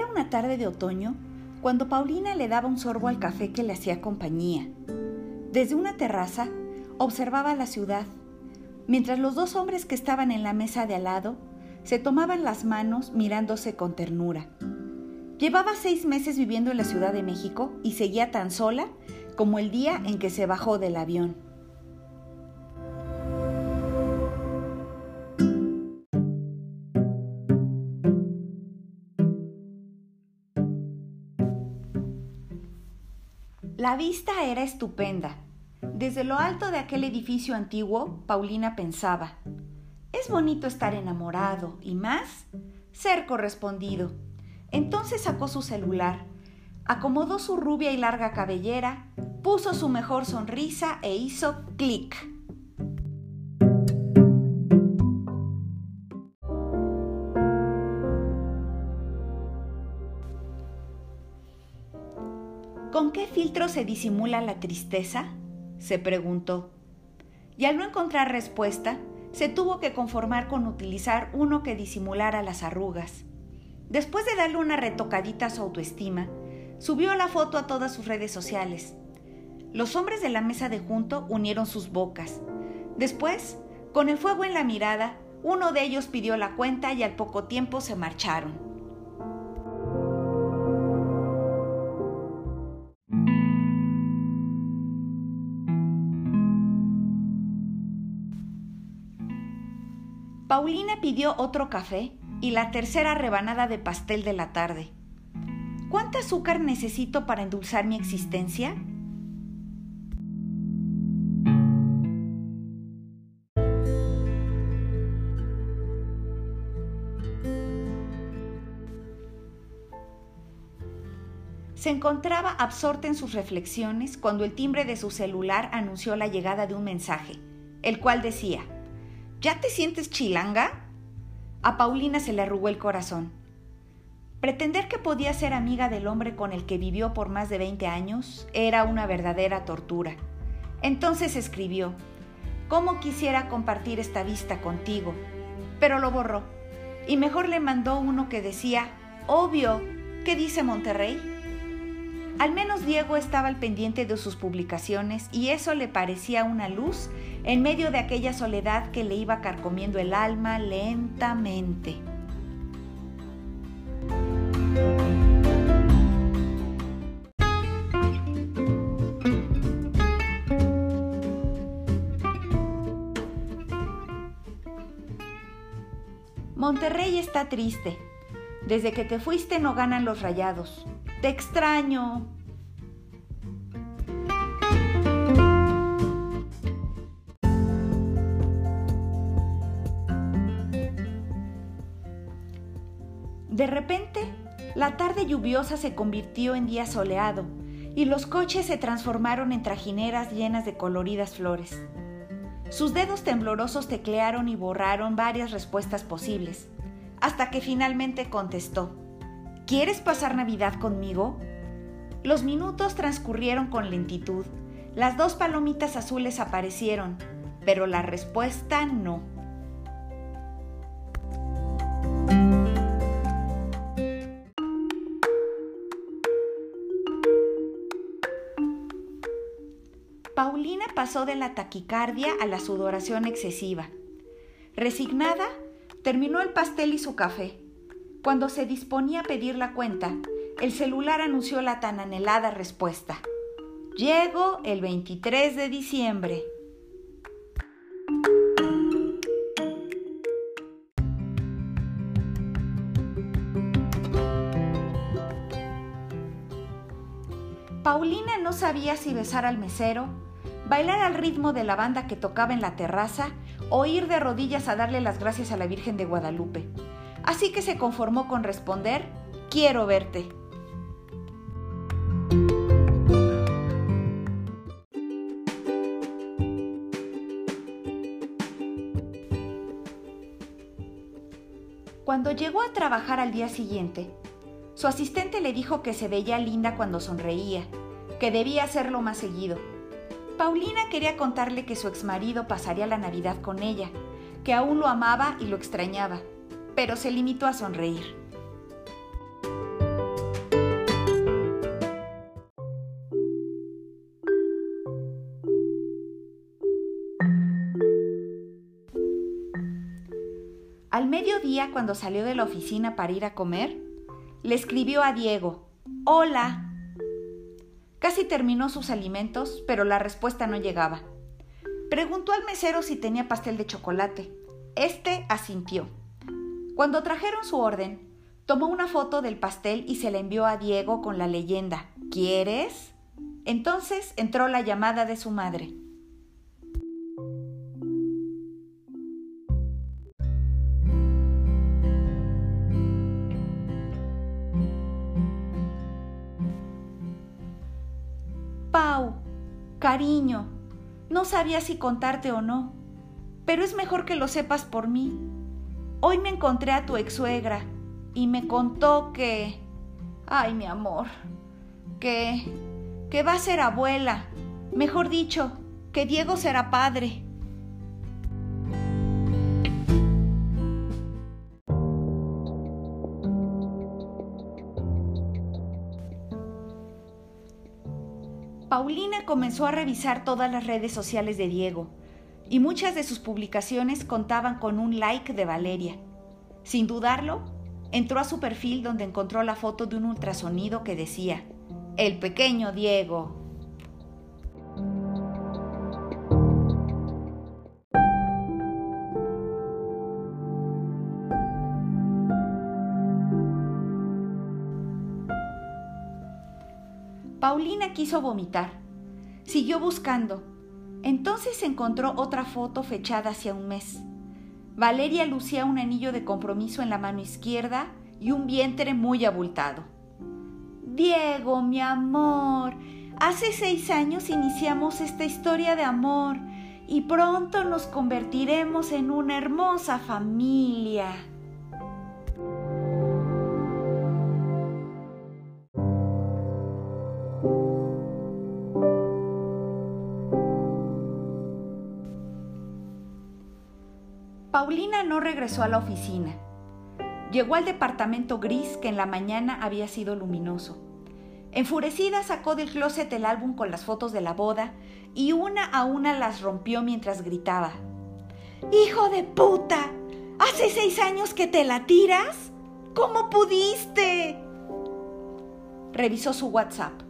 Era una tarde de otoño cuando Paulina le daba un sorbo al café que le hacía compañía. Desde una terraza observaba la ciudad, mientras los dos hombres que estaban en la mesa de al lado se tomaban las manos mirándose con ternura. Llevaba seis meses viviendo en la Ciudad de México y seguía tan sola como el día en que se bajó del avión. La vista era estupenda. Desde lo alto de aquel edificio antiguo, Paulina pensaba, es bonito estar enamorado y más ser correspondido. Entonces sacó su celular, acomodó su rubia y larga cabellera, puso su mejor sonrisa e hizo clic. ¿Con qué filtro se disimula la tristeza? se preguntó. Y al no encontrar respuesta, se tuvo que conformar con utilizar uno que disimulara las arrugas. Después de darle una retocadita a su autoestima, subió la foto a todas sus redes sociales. Los hombres de la mesa de junto unieron sus bocas. Después, con el fuego en la mirada, uno de ellos pidió la cuenta y al poco tiempo se marcharon. Paulina pidió otro café y la tercera rebanada de pastel de la tarde. ¿Cuánto azúcar necesito para endulzar mi existencia? Se encontraba absorta en sus reflexiones cuando el timbre de su celular anunció la llegada de un mensaje, el cual decía, ¿Ya te sientes chilanga? A Paulina se le arrugó el corazón. Pretender que podía ser amiga del hombre con el que vivió por más de 20 años era una verdadera tortura. Entonces escribió, ¿cómo quisiera compartir esta vista contigo? Pero lo borró y mejor le mandó uno que decía, obvio, ¿qué dice Monterrey? Al menos Diego estaba al pendiente de sus publicaciones y eso le parecía una luz en medio de aquella soledad que le iba carcomiendo el alma lentamente. Monterrey está triste. Desde que te fuiste no ganan los rayados. Te extraño. De repente, la tarde lluviosa se convirtió en día soleado y los coches se transformaron en trajineras llenas de coloridas flores. Sus dedos temblorosos teclearon y borraron varias respuestas posibles, hasta que finalmente contestó. ¿Quieres pasar Navidad conmigo? Los minutos transcurrieron con lentitud. Las dos palomitas azules aparecieron, pero la respuesta no. Paulina pasó de la taquicardia a la sudoración excesiva. Resignada, terminó el pastel y su café. Cuando se disponía a pedir la cuenta, el celular anunció la tan anhelada respuesta. Llego el 23 de diciembre. Paulina no sabía si besar al mesero, bailar al ritmo de la banda que tocaba en la terraza o ir de rodillas a darle las gracias a la Virgen de Guadalupe así que se conformó con responder, quiero verte. Cuando llegó a trabajar al día siguiente, su asistente le dijo que se veía linda cuando sonreía, que debía hacerlo más seguido. Paulina quería contarle que su exmarido pasaría la Navidad con ella, que aún lo amaba y lo extrañaba, pero se limitó a sonreír. Al mediodía, cuando salió de la oficina para ir a comer, le escribió a Diego, Hola. Casi terminó sus alimentos, pero la respuesta no llegaba. Preguntó al mesero si tenía pastel de chocolate. Este asintió. Cuando trajeron su orden, tomó una foto del pastel y se la envió a Diego con la leyenda ¿Quieres? Entonces entró la llamada de su madre. Pau, cariño, no sabía si contarte o no, pero es mejor que lo sepas por mí. Hoy me encontré a tu ex suegra y me contó que... Ay, mi amor, que... que va a ser abuela. Mejor dicho, que Diego será padre. Paulina comenzó a revisar todas las redes sociales de Diego y muchas de sus publicaciones contaban con un like de Valeria. Sin dudarlo, entró a su perfil donde encontró la foto de un ultrasonido que decía, El pequeño Diego. Paulina quiso vomitar. Siguió buscando. Entonces encontró otra foto fechada hacia un mes. Valeria lucía un anillo de compromiso en la mano izquierda y un vientre muy abultado. Diego, mi amor, hace seis años iniciamos esta historia de amor y pronto nos convertiremos en una hermosa familia. Paulina no regresó a la oficina. Llegó al departamento gris que en la mañana había sido luminoso. Enfurecida sacó del closet el álbum con las fotos de la boda y una a una las rompió mientras gritaba. ¡Hijo de puta! ¿Hace seis años que te la tiras? ¿Cómo pudiste? Revisó su WhatsApp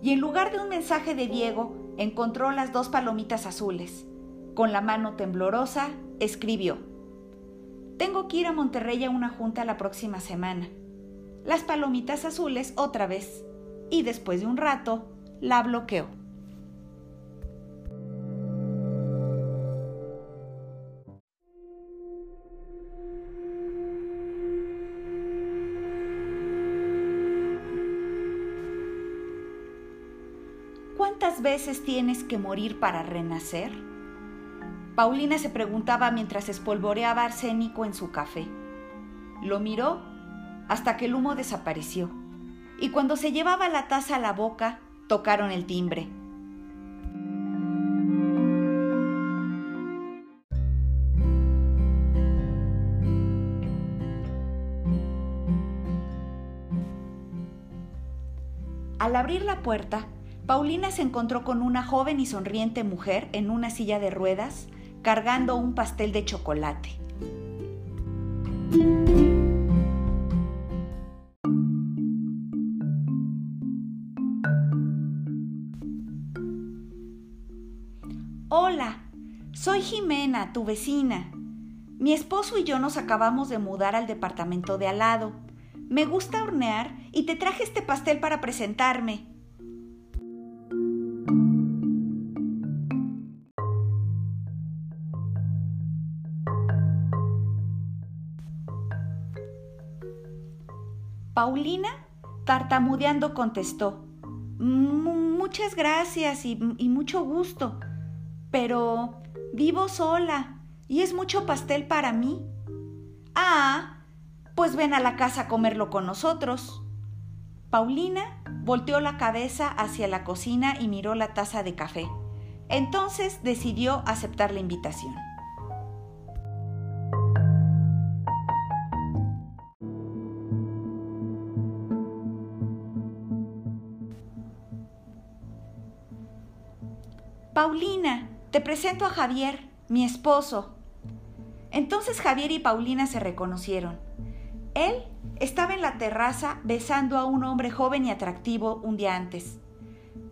y en lugar de un mensaje de Diego encontró las dos palomitas azules. Con la mano temblorosa escribió, Tengo que ir a Monterrey a una junta la próxima semana. Las palomitas azules otra vez. Y después de un rato, la bloqueó. ¿Cuántas veces tienes que morir para renacer? Paulina se preguntaba mientras espolvoreaba arsénico en su café. Lo miró hasta que el humo desapareció, y cuando se llevaba la taza a la boca, tocaron el timbre. Al abrir la puerta, Paulina se encontró con una joven y sonriente mujer en una silla de ruedas cargando un pastel de chocolate. Hola, soy Jimena, tu vecina. Mi esposo y yo nos acabamos de mudar al departamento de al lado. Me gusta hornear y te traje este pastel para presentarme. Paulina, tartamudeando, contestó, Muchas gracias y, y mucho gusto, pero vivo sola y es mucho pastel para mí. Ah, pues ven a la casa a comerlo con nosotros. Paulina volteó la cabeza hacia la cocina y miró la taza de café. Entonces decidió aceptar la invitación. Paulina, te presento a Javier, mi esposo. Entonces Javier y Paulina se reconocieron. Él estaba en la terraza besando a un hombre joven y atractivo un día antes,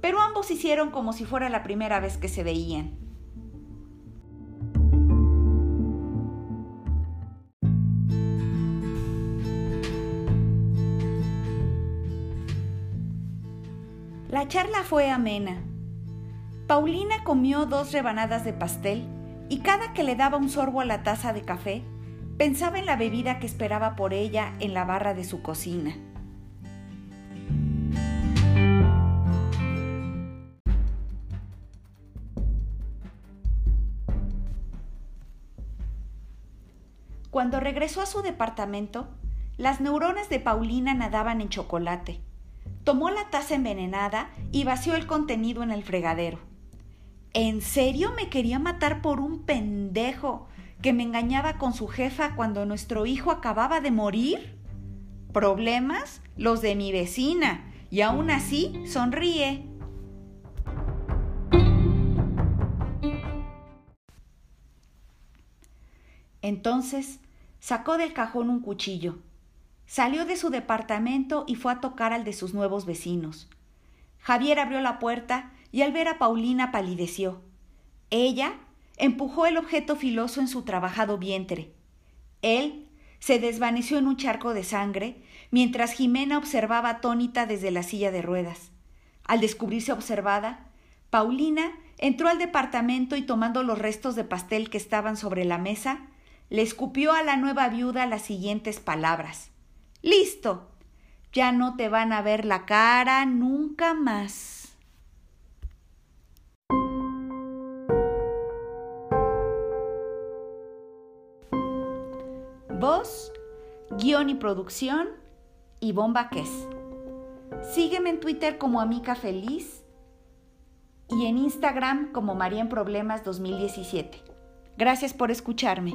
pero ambos hicieron como si fuera la primera vez que se veían. La charla fue amena. Paulina comió dos rebanadas de pastel y cada que le daba un sorbo a la taza de café, pensaba en la bebida que esperaba por ella en la barra de su cocina. Cuando regresó a su departamento, las neuronas de Paulina nadaban en chocolate. Tomó la taza envenenada y vació el contenido en el fregadero. ¿En serio me quería matar por un pendejo que me engañaba con su jefa cuando nuestro hijo acababa de morir? Problemas los de mi vecina, y aún así sonríe. Entonces sacó del cajón un cuchillo, salió de su departamento y fue a tocar al de sus nuevos vecinos. Javier abrió la puerta y al ver a Paulina palideció. Ella empujó el objeto filoso en su trabajado vientre. Él se desvaneció en un charco de sangre, mientras Jimena observaba atónita desde la silla de ruedas. Al descubrirse observada, Paulina entró al departamento y tomando los restos de pastel que estaban sobre la mesa, le escupió a la nueva viuda las siguientes palabras. Listo. Ya no te van a ver la cara nunca más. Voz, guion y producción, Ivonne Ques. Sígueme en Twitter como Amica Feliz y en Instagram como María en Problemas 2017. Gracias por escucharme.